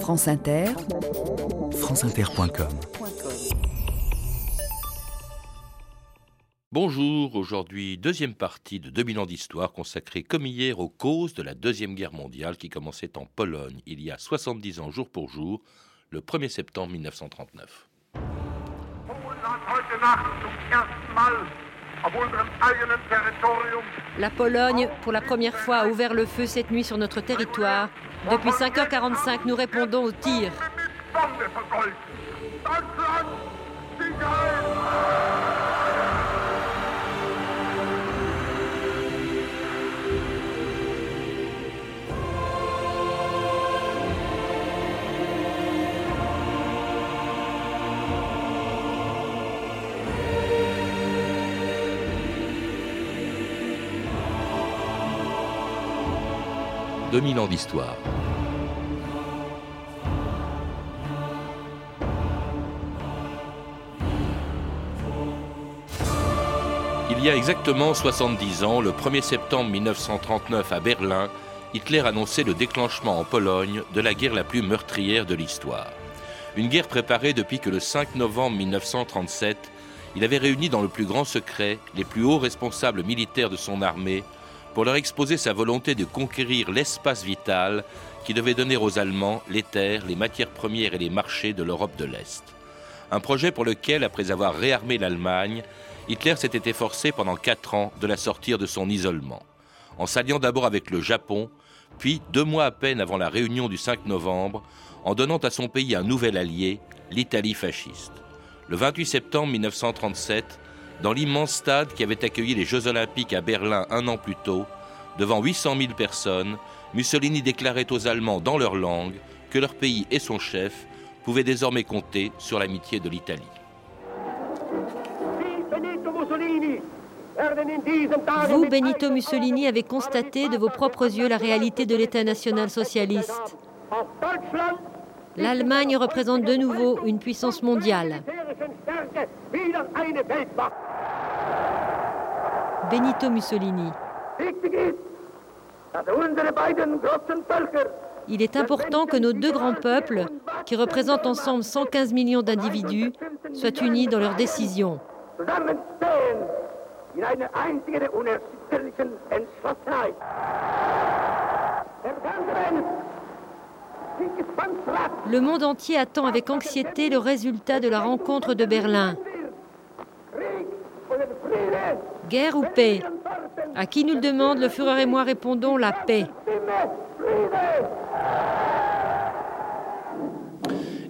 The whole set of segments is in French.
France Inter, franceinter.com Bonjour, aujourd'hui deuxième partie de 2000 ans d'histoire consacrée comme hier aux causes de la Deuxième Guerre mondiale qui commençait en Pologne il y a 70 ans jour pour jour, le 1er septembre 1939. La Pologne, pour la première fois, a ouvert le feu cette nuit sur notre territoire. Depuis 5h45, nous répondons aux tirs. 2000 ans d'histoire. Il y a exactement 70 ans, le 1er septembre 1939 à Berlin, Hitler annonçait le déclenchement en Pologne de la guerre la plus meurtrière de l'histoire. Une guerre préparée depuis que le 5 novembre 1937, il avait réuni dans le plus grand secret les plus hauts responsables militaires de son armée pour leur exposer sa volonté de conquérir l'espace vital qui devait donner aux Allemands les terres, les matières premières et les marchés de l'Europe de l'Est. Un projet pour lequel, après avoir réarmé l'Allemagne, Hitler s'était efforcé pendant quatre ans de la sortir de son isolement, en s'alliant d'abord avec le Japon, puis, deux mois à peine avant la réunion du 5 novembre, en donnant à son pays un nouvel allié, l'Italie fasciste. Le 28 septembre 1937, dans l'immense stade qui avait accueilli les Jeux olympiques à Berlin un an plus tôt, devant 800 000 personnes, Mussolini déclarait aux Allemands dans leur langue que leur pays et son chef pouvaient désormais compter sur l'amitié de l'Italie. Vous, Benito Mussolini, avez constaté de vos propres yeux la réalité de l'État national socialiste. L'Allemagne représente de nouveau une puissance mondiale. Benito Mussolini. Il est important que nos deux grands peuples, qui représentent ensemble 115 millions d'individus, soient unis dans leurs décisions. Le monde entier attend avec anxiété le résultat de la rencontre de Berlin. Guerre ou paix À qui nous le demande, le Führer et moi répondons la paix.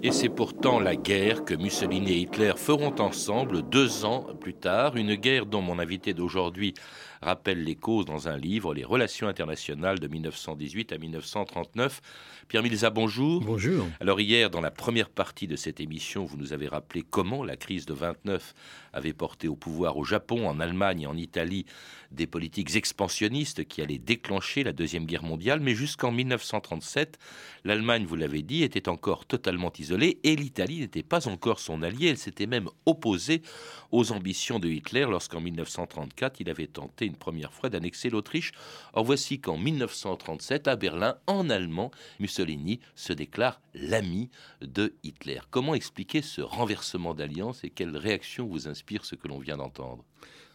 Et c'est pourtant la guerre que Mussolini et Hitler feront ensemble deux ans plus tard, une guerre dont mon invité d'aujourd'hui rappelle les causes dans un livre, Les relations internationales de 1918 à 1939. Pierre Milza, bonjour. Bonjour. Alors hier, dans la première partie de cette émission, vous nous avez rappelé comment la crise de 29 avait porté au pouvoir au Japon, en Allemagne et en Italie des politiques expansionnistes qui allaient déclencher la Deuxième Guerre mondiale. Mais jusqu'en 1937, l'Allemagne, vous l'avez dit, était encore totalement isolée et l'Italie n'était pas encore son allié. Elle s'était même opposée aux ambitions de Hitler lorsqu'en 1934, il avait tenté une première fois d'annexer l'Autriche. Or voici qu'en 1937, à Berlin, en allemand, Mussolini se déclare l'ami de Hitler. Comment expliquer ce renversement d'alliance et quelle réaction vous inspire ce que l'on vient d'entendre?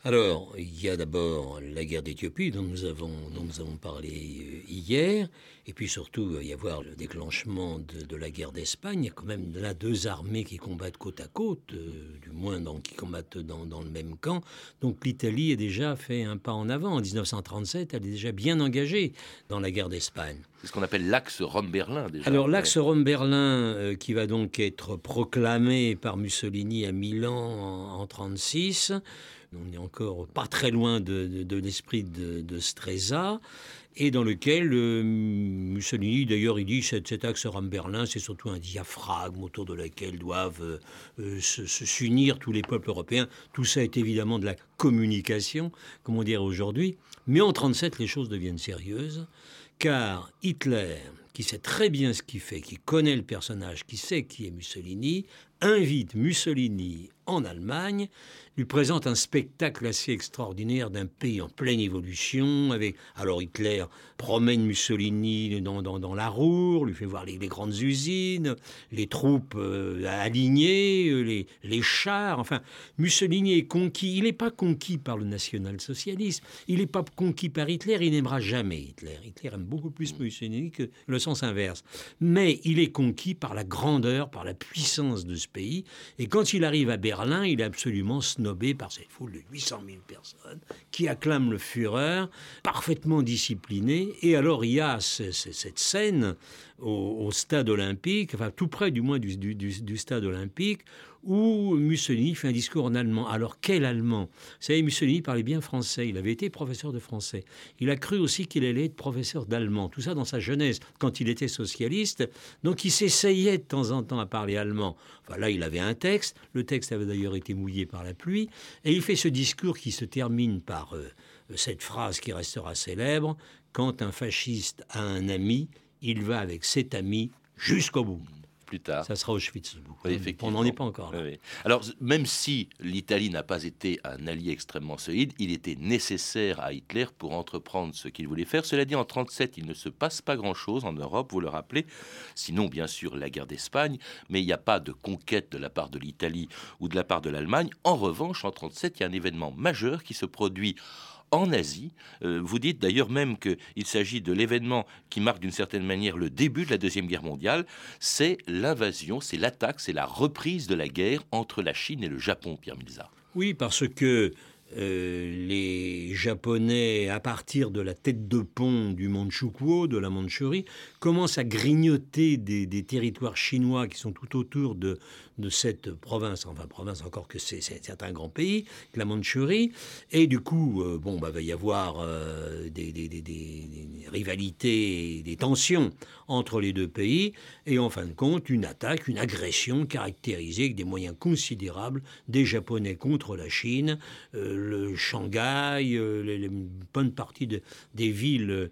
Alors, il y a d'abord la guerre d'Éthiopie dont nous avons, dont nous avons parlé euh, hier, et puis surtout, il va y avoir le déclenchement de, la guerre d'Espagne. Il y a quand même là deux armées qui combattent côte à côte, euh, du moins qui combattent dans, dans, le même camp. Donc l'Italie a déjà fait un pas en avant. En 1937, elle est déjà bien engagée dans la guerre d'Espagne. C'est ce qu'on appelle l'axe Rome-Berlin déjà. Alors l'axe Rome-Berlin, euh, qui va donc être proclamé par Mussolini à Milan en 1936. On n'est encore pas très loin de, l'esprit de, Streza, et dans lequel euh, Mussolini, d'ailleurs, il dit cet, cet axe Rome-Berlin, c'est surtout un diaphragme autour de lequel doivent euh, euh, s'unir tous les peuples européens. Tout ça est évidemment de la communication, comme on dirait aujourd'hui. Mais en 1937, les choses deviennent sérieuses, car Hitler, qui sait très bien ce qu'il fait, qui connaît le personnage, qui sait qui est Mussolini, invite Mussolini en Allemagne lui présente un spectacle assez extraordinaire d'un pays en pleine évolution. Avec, alors Hitler promène Mussolini dans, dans, la Roure, lui fait voir les, grandes usines, les troupes euh, alignées, euh, les, les, chars. Enfin, Mussolini est conquis. Il n'est pas conquis par le national-socialisme. Il n'est pas conquis par Hitler. Il n'aimera jamais Hitler. Hitler aime beaucoup plus Mussolini que le sens inverse. Mais il est conquis par la grandeur, par la puissance de ce pays. Et quand il arrive à Berlin, il est absolument snobé par cette foule de 800 000 personnes qui acclament le Führer, parfaitement discipliné. Et alors il y a cette scène au, stade olympique, enfin tout près du moins du, du stade olympique, où Mussolini fait un discours en allemand. Alors quel allemand? Vous savez, Mussolini parlait bien français, il avait été professeur de français. Il a cru aussi qu'il allait être professeur d'allemand, tout ça dans sa jeunesse, quand il était socialiste. Donc il s'essayait de temps en temps à parler allemand. Enfin là, il avait un texte, le texte avait d'ailleurs été mouillé par la pluie, et il fait ce discours qui se termine par euh, cette phrase qui restera célèbre, quand un fasciste a un ami, il va avec cet ami jusqu'au bout plus tard. Ça sera Auschwitz. On n'en est pas encore là. Alors, même si l'Italie n'a pas été un allié extrêmement solide, il était nécessaire à Hitler pour entreprendre ce qu'il voulait faire. Cela dit, en 1937, il ne se passe pas grand-chose en Europe, vous le rappelez. Sinon, bien sûr, la guerre d'Espagne, mais il n'y a pas de conquête de la part de l'Italie ou de la part de l'Allemagne. En revanche, en 1937, il y a un événement majeur qui se produit en Asie. Euh, vous dites d'ailleurs même qu'il s'agit de l'événement qui marque d'une certaine manière le début de la Deuxième Guerre mondiale. C'est l'invasion, c'est l'attaque, c'est la reprise de la guerre entre la Chine et le Japon, Pierre Milza. Oui, parce que euh, les Japonais, à partir de la tête de pont du Manchukuo, de la Mandchourie, commencent à grignoter des, territoires chinois qui sont tout autour de, cette province, enfin province encore que c'est un grand pays, la Mandchourie, et du coup, euh, bon, bah, va y avoir euh, des, rivalités, des tensions entre les deux pays, et en fin de compte, une attaque, une agression caractérisée avec des moyens considérables des Japonais contre la Chine, euh, le Shanghai, les, les, bonne partie de, des villes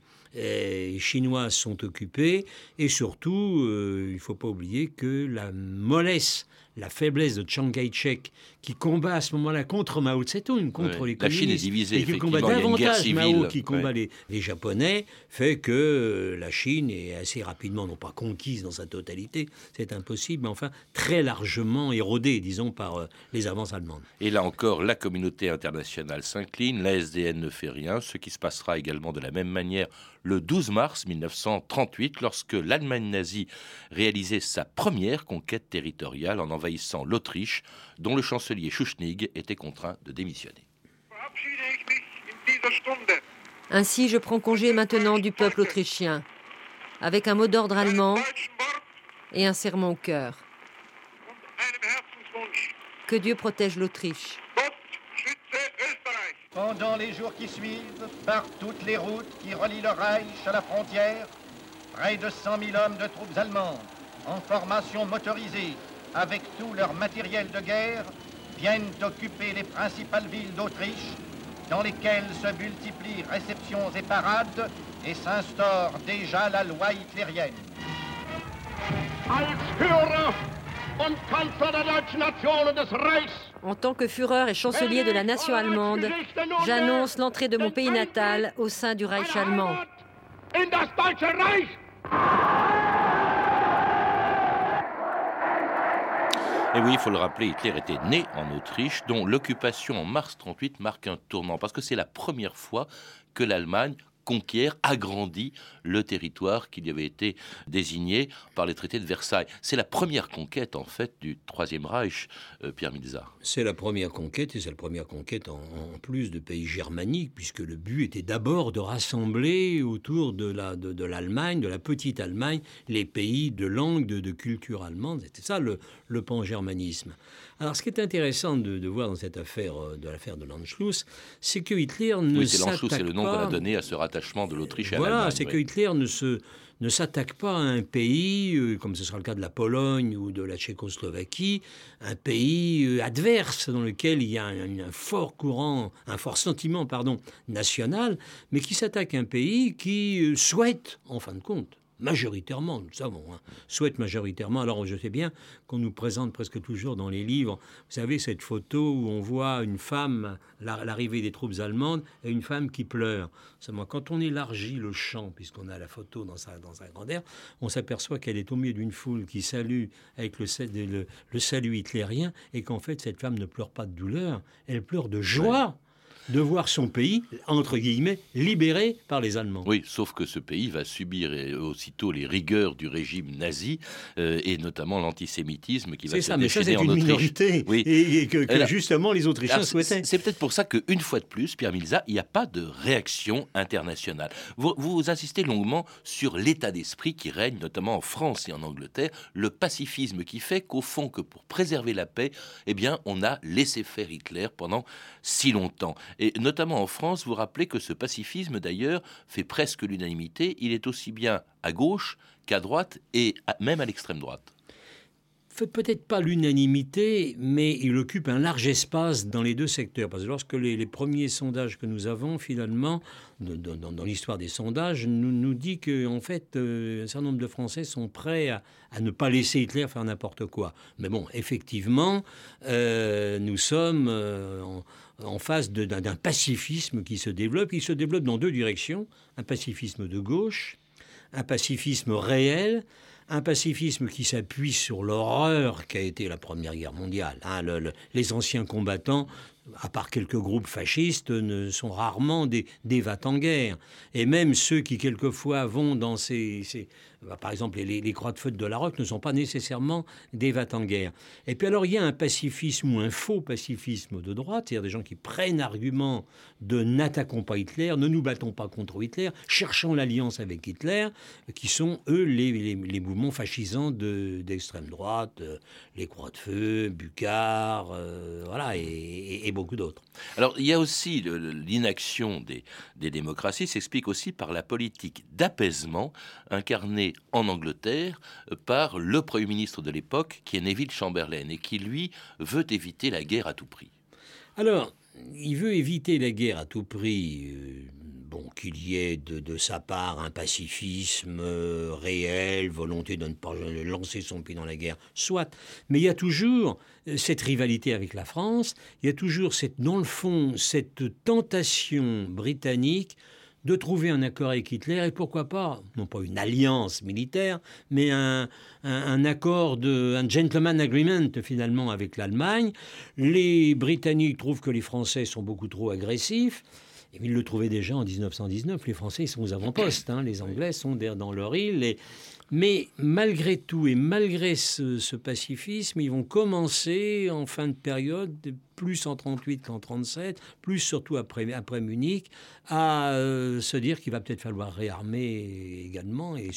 chinoises sont occupées, et surtout, il ne faut pas oublier que la mollesse la faiblesse de Chiang Kai-shek, qui combat à ce moment-là contre Mao Tse-tung, contre les communistes, la Chine est divisée, et qui combat davantage Mao qui combat les, Japonais, fait que euh, la Chine est assez rapidement, non pas conquise dans sa totalité, c'est impossible, mais enfin très largement érodée, disons, par euh, les avances allemandes. Et là encore, la communauté internationale s'incline, la SDN ne fait rien, ce qui se passera également de la même manière le 12 mars 1938, lorsque l'Allemagne nazie réalisait sa première conquête territoriale en envahissant l'Autriche, dont le chancelier Schuschnigg était contraint de démissionner. Ainsi, je prends congé maintenant du peuple autrichien, avec un mot d'ordre allemand et un serment au cœur. Que Dieu protège l'Autriche. Pendant les jours qui suivent, par toutes les routes qui relient le Reich à la frontière, près de 100 000 hommes de troupes allemandes, en formation motorisée, avec tout leur matériel de guerre, viennent occuper les principales villes d'Autriche, dans lesquelles se multiplient réceptions et parades, et s'instaure déjà la loi hitlérienne. En tant que Führer et chancelier de la nation allemande, j'annonce l'entrée de mon pays natal au sein du Reich allemand. Et oui, il faut le rappeler, Hitler était né en Autriche, dont l'occupation en mars 38 marque un tournant, parce que c'est la première fois que l'Allemagne conquiert, agrandit le territoire qui lui avait été désigné par les traités de Versailles. C'est la première conquête, en fait, du Troisième Reich, euh, Pierre Milza. C'est la première conquête, et c'est la première conquête en, plus de pays germaniques, puisque le but était d'abord de rassembler autour de la, de, de la petite Allemagne, les pays de langue, de, culture allemande. C'était ça le, le pan-germanisme. Alors, ce qui est intéressant de, voir dans cette affaire euh, de l'affaire de l'Anschluss, c'est que Hitler ne oui, s'attaque pas... c'est le nom qu'on a donné à ce rattachement de l'Autriche à Voilà, c'est que Hitler ne se ne s'attaque pas à un pays, euh, comme ce sera le cas de la Pologne ou de la Tchécoslovaquie, un pays euh, adverse dans lequel il y a un, fort courant, un fort sentiment pardon, national, mais qui s'attaque à un pays qui souhaite, en fin de compte, majoritairement, nous savons, hein, souhaitent majoritairement. Alors je sais bien qu'on nous présente presque toujours dans les livres, vous savez, cette photo où on voit une femme, l'arrivée des troupes allemandes, et une femme qui pleure. Seulement, quand on élargit le champ, puisqu'on a la photo dans sa, dans grandeur, on s'aperçoit qu'elle est au milieu d'une foule qui salue avec le, le, le salut hitlérien, et qu'en fait, cette femme ne pleure pas de douleur, elle pleure de joie de voir son pays, entre guillemets, libéré par les Allemands. Oui, sauf que ce pays va subir aussitôt les rigueurs du régime nazi euh, et notamment l'antisémitisme qui va se ça, mais ça, c'est une minorité oui. et, que, justement les Autrichiens souhaitaient. C'est peut-être pour ça qu'une fois de plus, Pierre Milza, il n'y a pas de réaction internationale. Vous, vous insistez longuement sur l'état d'esprit qui règne, notamment en France et en Angleterre, le pacifisme qui fait qu'au fond, que pour préserver la paix, eh bien, on a laissé faire Hitler pendant si longtemps. Et notamment en France, vous rappelez que ce pacifisme, d'ailleurs, fait presque l'unanimité. Il est aussi bien à gauche qu'à droite et même à l'extrême droite peut-être pas l'unanimité, mais il occupe un large espace dans les deux secteurs. Parce que lorsque les, premiers sondages que nous avons, finalement, dans, l'histoire des sondages, nous, nous dit qu'en en fait, euh, un certain nombre de Français sont prêts à, ne pas laisser Hitler faire n'importe quoi. Mais bon, effectivement, euh, nous sommes euh, en, en face d'un pacifisme qui se développe. Il se développe dans deux directions. Un pacifisme de gauche, un pacifisme réel, un pacifisme qui s'appuie sur l'horreur qu'a été la Première Guerre mondiale. Hein. les anciens combattants à part quelques groupes fascistes, ne sont rarement des, des en guerre. Et même ceux qui, quelquefois, vont dans ces, bah, par exemple, les, croix de feu de la Roque ne sont pas nécessairement des vats en guerre. Et puis alors, il y a un pacifisme ou un faux pacifisme de droite, c'est-à-dire des gens qui prennent argument de n'attaquons pas Hitler, ne nous battons pas contre Hitler, cherchons l'alliance avec Hitler, qui sont, eux, les, les, mouvements fascisants d'extrême droite, euh, les croix de feu, Bucard, euh, voilà, et, beaucoup d'autres. Alors, il y a aussi l'inaction des, des démocraties s'explique aussi par la politique d'apaisement incarnée en Angleterre euh, par le Premier ministre de l'époque, qui est Neville Chamberlain, et qui, lui, veut éviter la guerre à tout prix. Alors, il veut éviter la guerre à tout prix. Euh, bon, qu'il y ait de, sa part un pacifisme euh, réel, volonté de ne pas lancer son pays dans la guerre, soit. Mais il y a toujours cette rivalité avec la France, il y a toujours, cette, dans le fond, cette tentation britannique de trouver un accord avec Hitler et pourquoi pas, non pas une alliance militaire, mais un, accord, de, un gentleman agreement finalement avec l'Allemagne. Les Britanniques trouvent que les Français sont beaucoup trop agressifs. Et ils le trouvaient déjà en 1919. Les Français sont aux avant-postes. Hein. Les Anglais sont dans leur île. Mais malgré tout et malgré ce, pacifisme, ils vont commencer en fin de période, plus en 38 qu'en 37, plus surtout après, après Munich, à euh, se dire qu'il va peut-être falloir réarmer également. Et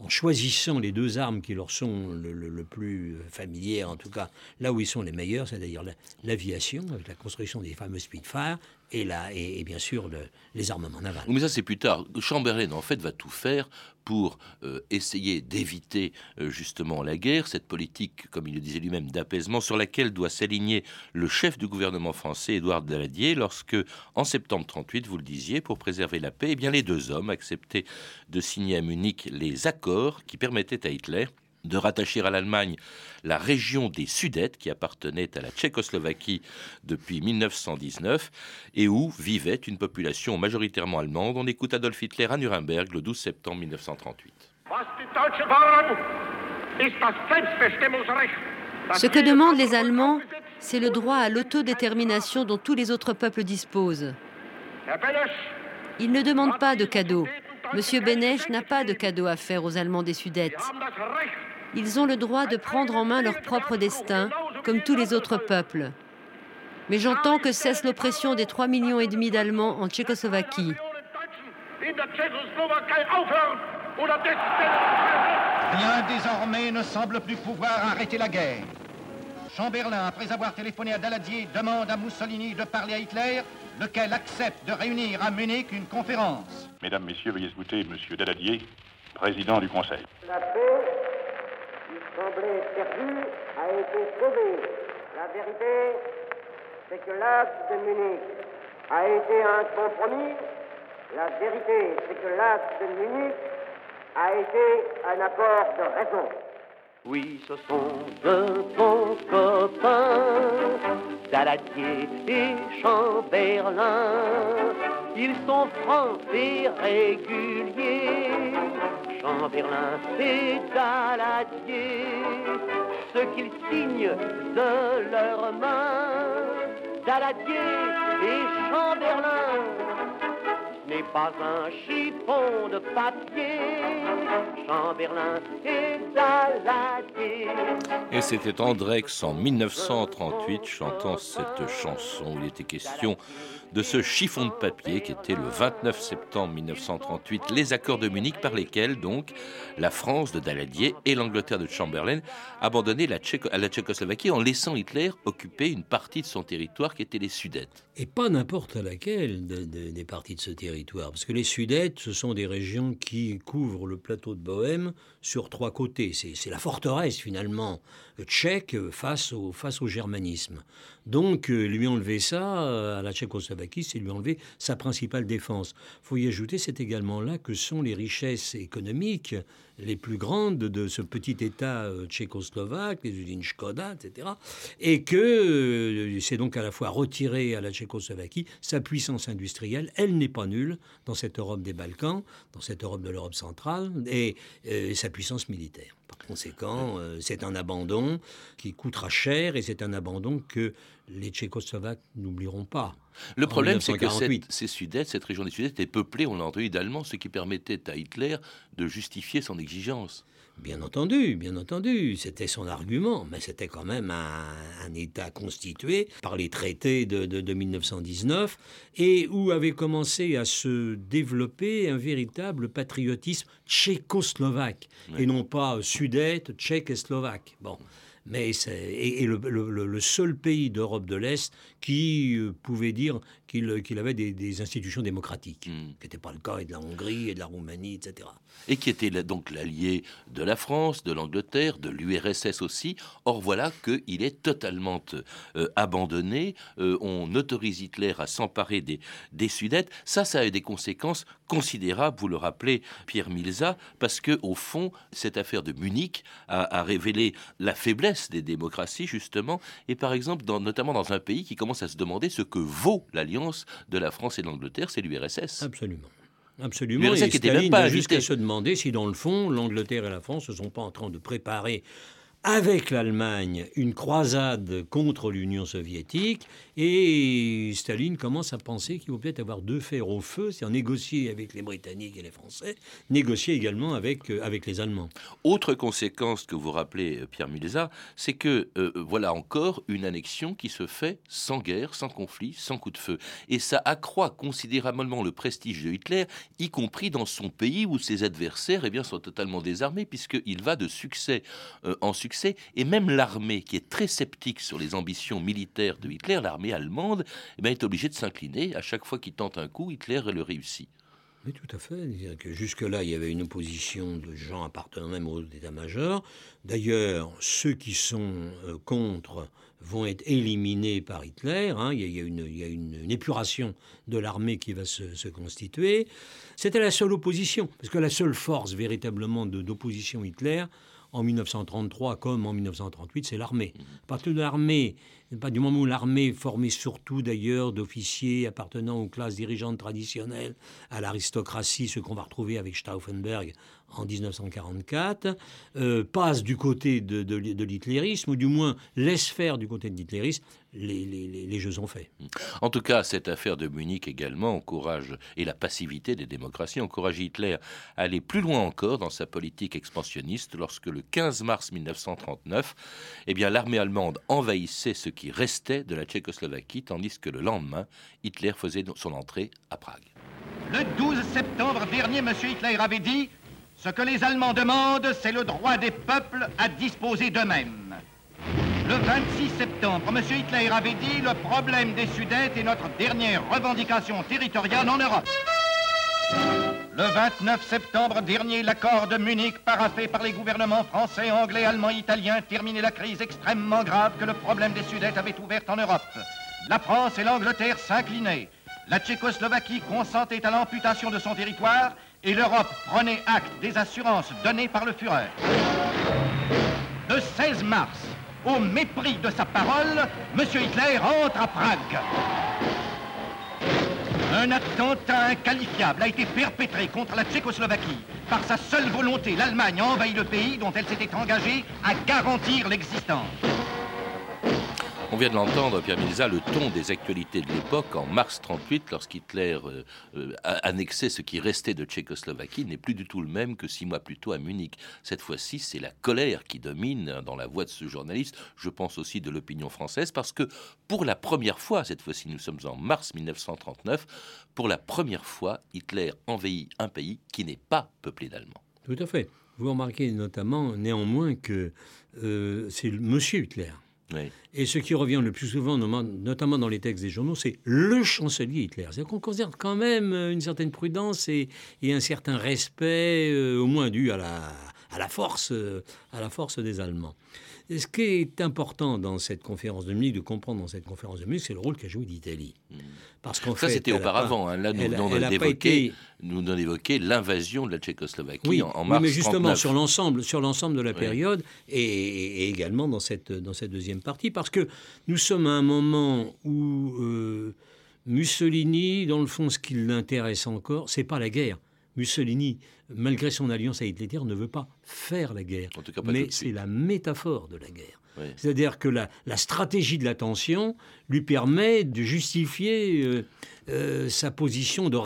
en choisissant les deux armes qui leur sont le, plus familières, en tout cas là où ils sont les meilleurs, c'est-à-dire l'aviation, avec la construction des fameux Spitfire, et, là, et, bien sûr les armements navals. Mais ça c'est plus tard. Chamberlain en fait va tout faire pour euh, essayer d'éviter euh, justement la guerre, cette politique, comme il le disait lui-même, d'apaisement sur laquelle doit s'aligner le chef du gouvernement français, Édouard Daladier, lorsque, en septembre 38, vous le disiez, pour préserver la paix, eh bien les deux hommes acceptaient de signer à Munich les accords qui permettaient à Hitler de rattacher à l'Allemagne la région des Sudètes qui appartenait à la Tchécoslovaquie depuis 1919 et où vivait une population majoritairement allemande. On écoute Adolf Hitler à Nuremberg le 12 septembre 1938. Ce que demandent les Allemands, c'est le droit à l'autodétermination dont tous les autres peuples disposent. Ils ne demandent pas de cadeaux. Monsieur Benech n'a pas de cadeaux à faire aux Allemands des Sudètes. Ils ont le droit de prendre en main leur propre destin, comme tous les autres peuples. Mais j'entends que cesse l'oppression des 3 millions et demi d'Allemands en Tchécoslovaquie. Rien désormais ne semble plus pouvoir arrêter la guerre. Chamberlain, après avoir téléphoné à Daladier, demande à Mussolini de parler à Hitler, lequel accepte de réunir à Munich une conférence. Mesdames, Messieurs, veuillez écouter Monsieur Daladier, président du Conseil semblait perdu a été sauvé. La vérité, c'est que l'acte de Munich a été un compromis. La vérité, c'est que l'acte de Munich a été un apport de raison. Oui, ce sont de bons copains, Daladier et Chamberlain. Ils sont francs et réguliers, Chamberlain et Daladier. Ce qu'ils signent de leurs mains, Daladier et Chamberlain n'est pas un chiffon de papier. Chamberlain et Daladier. Et c'était Andrex en 1938 chantant cette chanson il était question de ce chiffon de papier qui était le 29 septembre 1938, les accords de Munich par lesquels donc la France de Daladier et l'Angleterre de Chamberlain abandonnaient la Tchécoslovaquie en laissant Hitler occuper une partie de son territoire qui était les Sudètes. Et pas n'importe laquelle des parties de ce territoire, parce que les Sudètes, ce sont des régions qui couvrent le plateau de Bohême sur trois côtés. C'est la forteresse finalement tchèque face au, face au germanisme. Donc euh, lui enlever ça euh, à la Tchécoslovaquie, c'est lui enlever sa principale défense. Il faut y ajouter, c'est également là que sont les richesses économiques les plus grandes de ce petit État euh, tchécoslovaque, les usines Skoda, etc. Et que c'est donc à la fois retiré à la Tchécoslovaquie sa puissance industrielle. Elle n'est pas nulle dans cette Europe des Balkans, dans cette Europe de l'Europe centrale, et sa puissance militaire. Par conséquent, c'est un abandon qui coûtera cher et c'est un abandon que les Tchécoslovaques n'oublieront pas. Le problème, c'est que ces Sudètes, cette région des Sudètes, était peuplée, on l'a entendu, d'Allemands, ce qui permettait à Hitler de justifier son exigence. Bien entendu, bien entendu, c'était son argument, mais c'était quand même un, État constitué par les traités de, 1919 et où avait commencé à se développer un véritable patriotisme tchécoslovaque et non pas sudète, tchèque et slovaque. Bon mais et, le, seul pays d'Europe de l'Est qui euh, pouvait dire qu'il avait des, institutions démocratiques, hmm. qui n'était pas le cas de la Hongrie et de la Roumanie, etc. Et qui était donc l'allié de la France, de l'Angleterre, de l'URSS aussi. Or voilà qu'il est totalement euh, abandonné. Euh, on autorise Hitler à s'emparer des, des Sudètes. Ça, ça a des conséquences considérables, vous le rappelez, Pierre Milza, parce que au fond, cette affaire de Munich a, révélé la faiblesse des démocraties, justement, et par exemple, dans, notamment dans un pays qui commence à se demander ce que vaut l'alliance de la France et de l'Angleterre, c'est l'URSS. Absolument. Absolument. Et Staline pas jusqu'à se demander si, dans le fond, l'Angleterre et la France ne sont pas en train de préparer avec l'Allemagne une croisade contre l'Union soviétique et Staline commence à penser qu'il faut peut-être avoir deux fers au feu, c'est-à-dire négocier avec les Britanniques et les Français, négocier également avec, euh, avec les Allemands. Autre conséquence que vous rappelez, euh, Pierre Milza, c'est que euh, voilà encore une annexion qui se fait sans guerre, sans conflit, sans coup de feu. Et ça accroît considérablement le prestige de Hitler, y compris dans son pays où ses adversaires eh bien, sont totalement désarmés, puisqu'il va de succès en succès. Et même l'armée, qui est très sceptique sur les ambitions militaires de Hitler, l'armée allemande eh ben, est obligée de s'incliner. À chaque fois qu'il tente un coup, Hitler le réussit. Oui, tout à fait. Que jusque-là, il y avait une opposition de gens appartenant même au état-major. D'ailleurs, ceux qui sont euh, contre vont être éliminés par Hitler. Hein. Il, y a, une, épuration de l'armée qui va se, constituer. C'était la seule opposition, parce que la seule force véritablement d'opposition Hitler, en 1933 comme en 1938, c'est l'armée. Parce que l'armée pas du moment où l'armée, formée surtout d'ailleurs d'officiers appartenant aux classes dirigeantes traditionnelles, à l'aristocratie, ce qu'on va retrouver avec Stauffenberg en 1944, euh, passe du côté de, de, l'hitlérisme, ou du moins laisse faire du côté de l'hitlérisme, les, les, jeux sont faits. En tout cas, cette affaire de Munich également encourage, et la passivité des démocraties encourage Hitler à aller plus loin encore dans sa politique expansionniste lorsque le 15 mars 1939, eh bien, l'armée allemande envahissait ce qui restait de la Tchécoslovaquie, tandis que le lendemain, Hitler faisait son entrée à Prague. Le 12 septembre dernier, M. Hitler avait dit Ce que les Allemands demandent, c'est le droit des peuples à disposer d'eux-mêmes. Le 26 septembre, M. Hitler avait dit Le problème des Sudètes est notre dernière revendication territoriale en Europe. Le 29 septembre dernier, l'accord de Munich, paraffé par les gouvernements français, anglais, allemands, italiens, terminait la crise extrêmement grave que le problème des Sudètes avait ouverte en Europe. La France et l'Angleterre s'inclinaient. La Tchécoslovaquie consentait à l'amputation de son territoire et l'Europe prenait acte des assurances données par le Führer. Le 16 mars, au mépris de sa parole, M. Hitler entre à Prague. Un attentat inqualifiable a été perpétré contre la Tchécoslovaquie. Par sa seule volonté, l'Allemagne a envahi le pays dont elle s'était engagée à garantir l'existence. On vient de l'entendre, Pierre Milza, le ton des actualités de l'époque en mars 38, lorsqu'Hitler euh, euh, a annexé ce qui restait de Tchécoslovaquie, n'est plus du tout le même que six mois plus tôt à Munich. Cette fois-ci, c'est la colère qui domine dans la voix de ce journaliste. Je pense aussi de l'opinion française, parce que pour la première fois, cette fois-ci, nous sommes en mars 1939, pour la première fois, Hitler envahit un pays qui n'est pas peuplé d'Allemands. Tout à fait. Vous remarquez notamment, néanmoins, que euh, c'est Monsieur Hitler et ce qui revient le plus souvent, notamment dans les textes des journaux, c'est le chancelier Hitler. C'est-à-dire qu'on conserve quand même euh, une certaine prudence et, un certain respect, euh, au moins dû à la, force, euh, à la force des Allemands. Ce qui est important dans cette conférence de Munich, de comprendre dans cette conférence de Munich, c'est le rôle qu'a joué l'Italie. Hmm. Parce qu'en Ça, c'était auparavant. Hein. Là, nous venons d'évoquer nous l'invasion de la Tchécoslovaquie oui, en, mars Oui, mais justement sur l'ensemble, sur l'ensemble de la période et, également dans cette, dans cette deuxième partie, parce que nous sommes à un moment où euh, Mussolini, dans le fond, ce qui l'intéresse encore, c'est pas la guerre. Mussolini, malgré son alliance avec Hitler, ne veut pas faire la guerre. mais c'est la métaphore de la guerre. C'est-à-dire que la, stratégie de la tension lui permet de justifier euh, euh, sa position de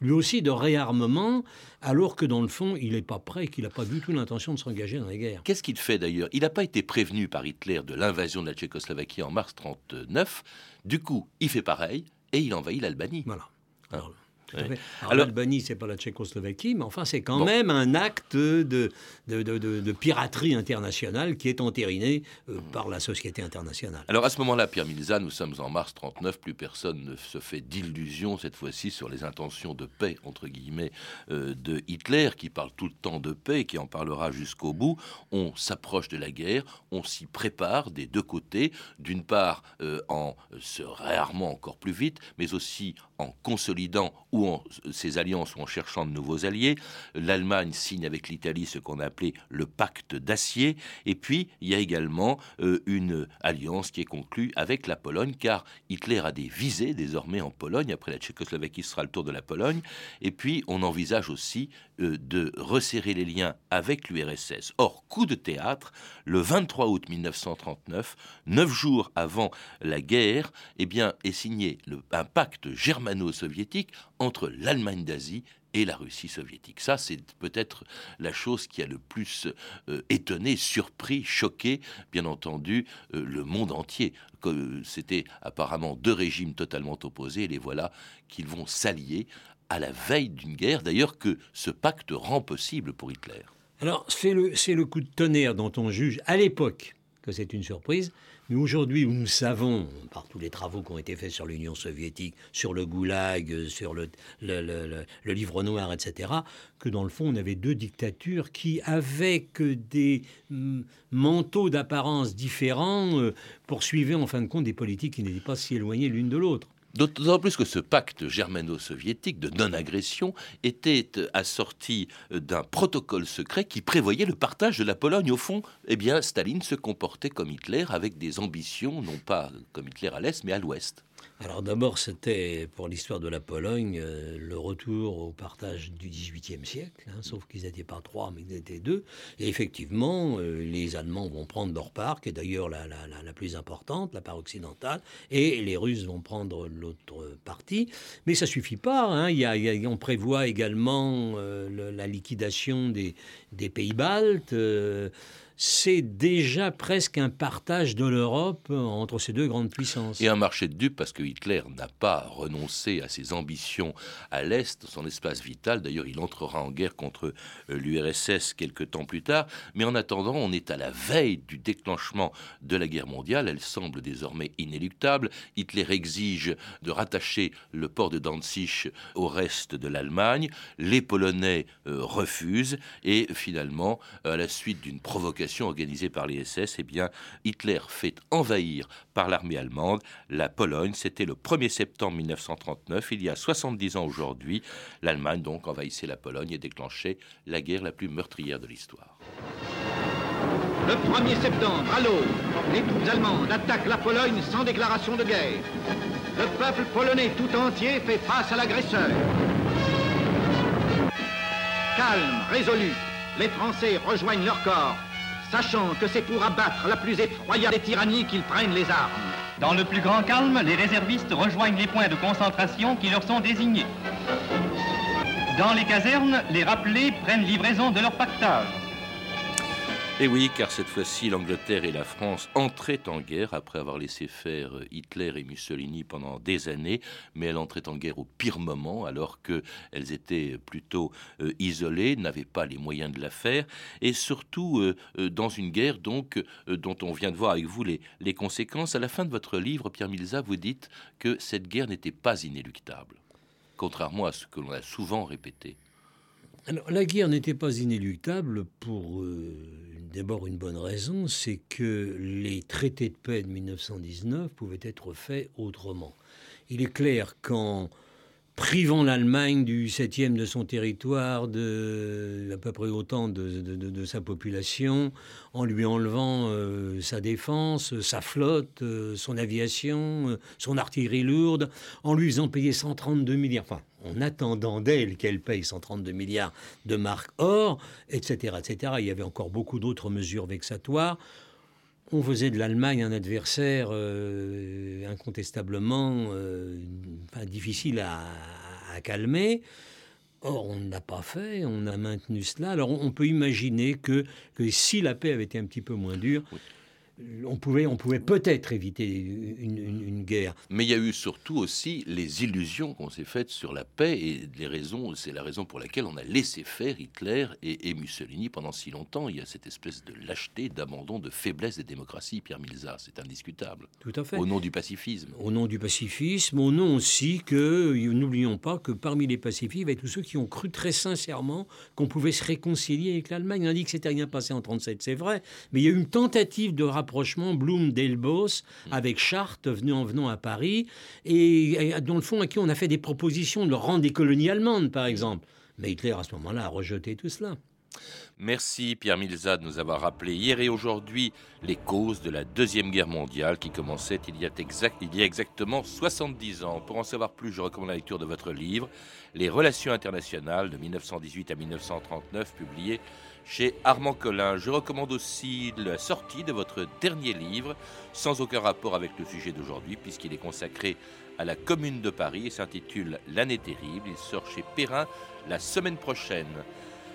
lui aussi de réarmement, alors que dans le fond, il n'est pas prêt, qu'il n'a pas du tout l'intention de s'engager dans la guerre. Qu'est-ce qu'il fait d'ailleurs? Il n'a pas été prévenu par Hitler de l'invasion de la Tchécoslovaquie en mars 1939. Du coup, il fait pareil et il envahit l'Albanie. Voilà. Hein alors, l'Albanie, c'est pas la Tchécoslovaquie, mais enfin, c'est quand même un acte de de, piraterie internationale qui est entériné euh, par la société internationale. Alors à ce moment-là, Pierre Milza, nous sommes en mars 39, plus personne ne se fait d'illusions cette fois-ci sur les intentions de paix, entre guillemets, euh, de Hitler, qui parle tout le temps de paix qui en parlera jusqu'au bout. On s'approche de la guerre, on s'y prépare des deux côtés, d'une part euh, en se réarmant encore plus vite, mais aussi en consolidant ou ses alliances en cherchant de nouveaux alliés. L'Allemagne signe avec l'Italie ce qu'on a appelé le pacte d'acier. Et puis, il y a également euh, une alliance qui est conclue avec la Pologne, car Hitler a des visées désormais en Pologne. Après la Tchécoslovaquie, ce sera le tour de la Pologne. Et puis, on envisage aussi euh, de resserrer les liens avec l'URSS. Or, coup de théâtre, le 23 août 1939, neuf jours avant la guerre, eh bien, est signé un pacte germano-soviétique entre l'Allemagne d'Asie et la Russie soviétique. Ça, c'est peut-être la chose qui a le plus euh, étonné, surpris, choqué, bien entendu, euh, le monde entier. C'était apparemment deux régimes totalement opposés, et les voilà qu'ils vont s'allier à la veille d'une guerre, d'ailleurs que ce pacte rend possible pour Hitler. Alors, c'est le coup de tonnerre dont on juge à l'époque que c'est une surprise, aujourd'hui, nous savons, par tous les travaux qui ont été faits sur l'Union soviétique, sur le goulag, sur le, le, livre noir, etc., que dans le fond, on avait deux dictatures qui, avec des mm, manteaux d'apparence différents, euh, poursuivaient en fin de compte des politiques qui n'étaient pas si éloignées l'une de l'autre. D'autant plus que ce pacte germano-soviétique de non-agression était assorti d'un protocole secret qui prévoyait le partage de la Pologne. Au fond, eh bien, Staline se comportait comme Hitler avec des ambitions, non pas comme Hitler à l'Est, mais à l'Ouest. Alors d'abord, c'était pour l'histoire de la Pologne euh, le retour au partage du XVIIIe siècle, hein, sauf qu'ils n'étaient pas trois, mais ils étaient deux. Et effectivement, euh, les Allemands vont prendre leur part, qui est d'ailleurs la, plus importante, la part occidentale, et les Russes vont prendre l'autre partie. Mais ça suffit pas. Hein. Il on prévoit également euh, la liquidation des, des pays baltes c'est déjà presque un partage de l'Europe entre ces deux grandes puissances. Et un marché de dupes parce que Hitler n'a pas renoncé à ses ambitions à l'Est, son espace vital. D'ailleurs, il entrera en guerre contre euh, l'URSS quelques temps plus tard. Mais en attendant, on est à la veille du déclenchement de la guerre mondiale. Elle semble désormais inéluctable. Hitler exige de rattacher le port de Danzig au reste de l'Allemagne. Les Polonais euh, refusent. Et finalement, à la suite d'une provocation organisée par les SS, eh bien, Hitler fait envahir par l'armée allemande la Pologne. C'était le 1er septembre 1939, il y a 70 ans aujourd'hui. L'Allemagne donc envahissait la Pologne et déclenchait la guerre la plus meurtrière de l'histoire. Le 1er septembre, à l'aube, les troupes allemandes attaquent la Pologne sans déclaration de guerre. Le peuple polonais tout entier fait face à l'agresseur. Calme, résolu, les Français rejoignent leur corps, sachant que c'est pour abattre la plus effroyable des tyrannies qu'ils prennent les armes. Dans le plus grand calme, les réservistes rejoignent les points de concentration qui leur sont désignés. Dans les casernes, les rappelés prennent livraison de leur pactage. Et oui, car cette fois-ci, l'Angleterre et la France entraient en guerre après avoir laissé faire Hitler et Mussolini pendant des années, mais elles entraient en guerre au pire moment, alors qu'elles étaient plutôt euh, isolées, n'avaient pas les moyens de la faire, et surtout euh, euh, dans une guerre donc dont on vient de voir avec vous les, conséquences. À la fin de votre livre, Pierre Milza, vous dites que cette guerre n'était pas inéluctable, contrairement à ce que l'on a souvent répété. La guerre n'était pas inéluctable pour d'abord une bonne raison, c'est que les traités de paix de 1919 pouvaient être faits autrement. Il est clair qu'en privant l'Allemagne du septième de son territoire, de à peu près autant de, sa population, en lui enlevant euh, sa défense, sa flotte, euh, son aviation, euh, son artillerie lourde, en lui faisant payer 132 milliards. Enfin, en attendant d'elle qu'elle paye 132 milliards de marques or, etc., etc. Il y avait encore beaucoup d'autres mesures vexatoires. On faisait de l'Allemagne un adversaire euh, incontestablement euh, difficile à, calmer. Or, on ne l'a pas fait, on a maintenu cela. Alors, on, peut imaginer que, que, si la paix avait été un petit peu moins dure, on pouvait, on pouvait peut-être éviter une, guerre. Mais il y a eu surtout aussi les illusions qu'on s'est faites sur la paix et les raisons. C'est la raison pour laquelle on a laissé faire Hitler et, Mussolini pendant si longtemps. Il y a cette espèce de lâcheté, d'abandon, de faiblesse des démocraties. Pierre Milza, c'est indiscutable. Tout à fait. Au nom du pacifisme. Au nom du pacifisme, au nom aussi que n'oublions pas que parmi les pacifistes, il y avait tous ceux qui ont cru très sincèrement qu'on pouvait se réconcilier avec l'Allemagne. On a dit que c'était rien passé en 37, c'est vrai, mais il y a eu une tentative de rapprochement Blum-Delbos avec Chartres venu en venant à Paris et, dans le fond à qui on a fait des propositions de leur rendre des colonies allemandes par exemple. Mais Hitler à ce moment-là a rejeté tout cela. Merci Pierre Milza de nous avoir rappelé hier et aujourd'hui les causes de la Deuxième Guerre mondiale qui commençait il y, a exact, il y a exactement 70 ans. Pour en savoir plus, je recommande la lecture de votre livre Les Relations internationales de 1918 à 1939, publié chez Armand Collin. Je recommande aussi la sortie de votre dernier livre, sans aucun rapport avec le sujet d'aujourd'hui, puisqu'il est consacré à la Commune de Paris et s'intitule L'année terrible. Il sort chez Perrin la semaine prochaine.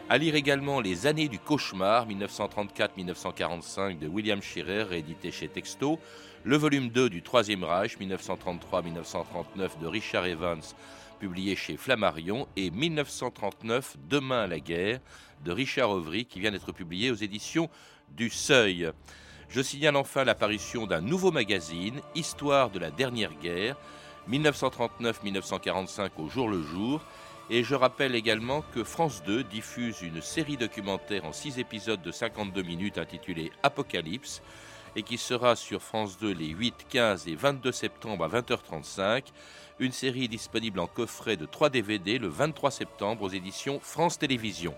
À lire également Les années du cauchemar 1934-1945 de William Scherer, édité chez Texto, le volume 2 du Troisième Reich 1933-1939 de Richard Evans, publié chez Flammarion, et 1939 Demain la guerre de Richard Auvry, qui vient d'être publié aux éditions du Seuil. Je signale enfin l'apparition d'un nouveau magazine, Histoire de la dernière guerre, 1939-1945 au jour le jour, et je rappelle également que France 2 diffuse une série documentaire en 6 épisodes de 52 minutes intitulée Apocalypse et qui sera sur France 2 les 8, 15 et 22 septembre à 20h35. Une série disponible en coffret de 3 DVD le 23 septembre aux éditions France Télévisions.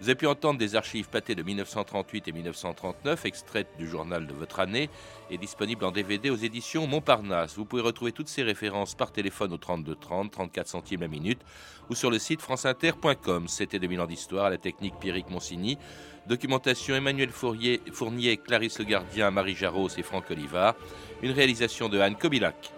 Vous avez pu entendre des archives pâtées de 1938 et 1939, extraites du journal de votre année, et disponibles en DVD aux éditions Montparnasse. Vous pouvez retrouver toutes ces références par téléphone au 32 30, 34 centimes la minute, ou sur le site franceinter.com. C'était 2000 ans d'histoire, la technique Pierrick Monsigny. Documentation Emmanuel Fournier, Clarisse Le Gardien, Marie Jarros et Franck Olivard. Une réalisation de Anne Kobilac.